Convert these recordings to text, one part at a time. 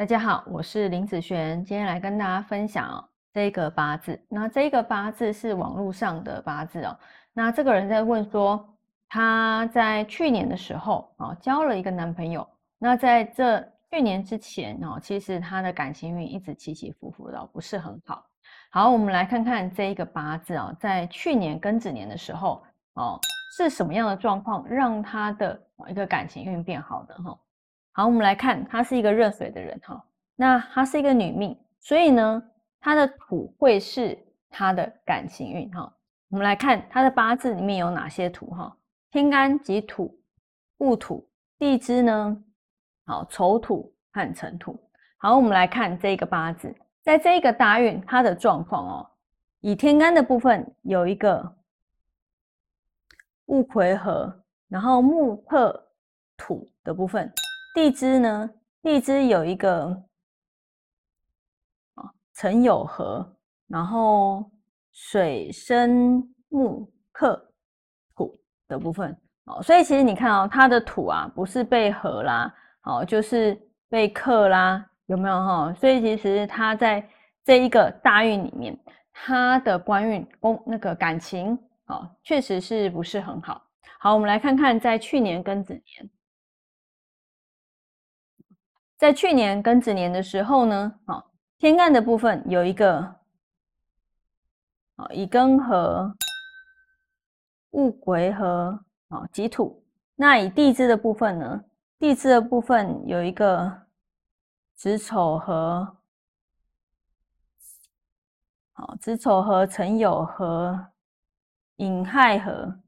大家好，我是林子璇，今天来跟大家分享哦这个八字。那这个八字是网络上的八字哦。那这个人在问说，他在去年的时候啊交了一个男朋友。那在这去年之前哦，其实他的感情运一直起起伏伏的，不是很好。好，我们来看看这一个八字啊，在去年庚子年的时候哦，是什么样的状况让他的一个感情运变好的哈？好，我们来看，她是一个热水的人哈。那她是一个女命，所以呢，她的土会是她的感情运哈。我们来看她的八字里面有哪些土哈？天干及土、戊土、地支呢？好，丑土和辰土。好，我们来看这个八字，在这一个大运，它的状况哦，以天干的部分有一个戊癸合，然后木克土的部分。地支呢？地支有一个啊，辰酉合，然后水生木克土的部分哦，所以其实你看哦，它的土啊，不是被合啦，哦，就是被克啦，有没有哈？所以其实它在这一个大运里面，它的官运宫那个感情哦，确实是不是很好。好，我们来看看在去年庚子年。在去年庚子年的时候呢，好天干的部分有一个好乙庚合、戊癸合，好己土。那以地支的部分呢，地支的部分有一个子丑合，好子丑合、辰酉合、寅亥合。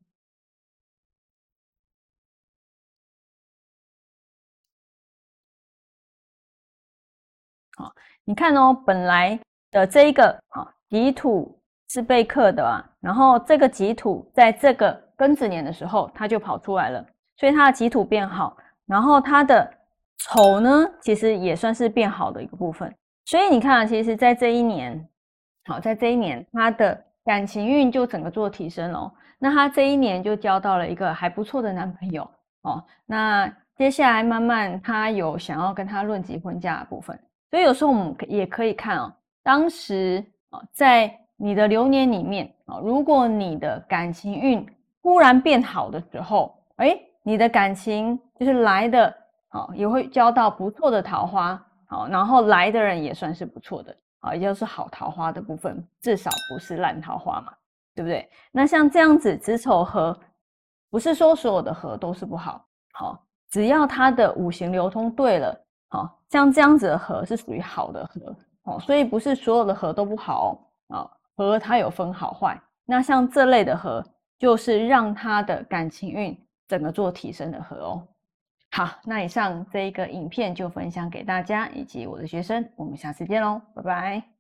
好，你看哦，本来的这一个啊，己土是被克的啊，然后这个己土在这个庚子年的时候，它就跑出来了，所以它的己土变好，然后它的丑呢，其实也算是变好的一个部分。所以你看啊，其实在这一年，好，在这一年，他的感情运就整个做提升哦。那他这一年就交到了一个还不错的男朋友哦。那接下来慢慢他有想要跟他论及婚嫁的部分。所以有时候我们也可以看哦，当时啊，在你的流年里面啊，如果你的感情运忽然变好的时候，哎，你的感情就是来的啊，也会交到不错的桃花，好，然后来的人也算是不错的啊，也就是好桃花的部分，至少不是烂桃花嘛，对不对？那像这样子子丑合，不是说所有的合都是不好，好，只要它的五行流通对了。好像这样子的合是属于好的合哦，所以不是所有的合都不好哦。合它有分好坏，那像这类的合，就是让他的感情运整个做提升的合哦。好，那以上这一个影片就分享给大家以及我的学生，我们下次见喽，拜拜。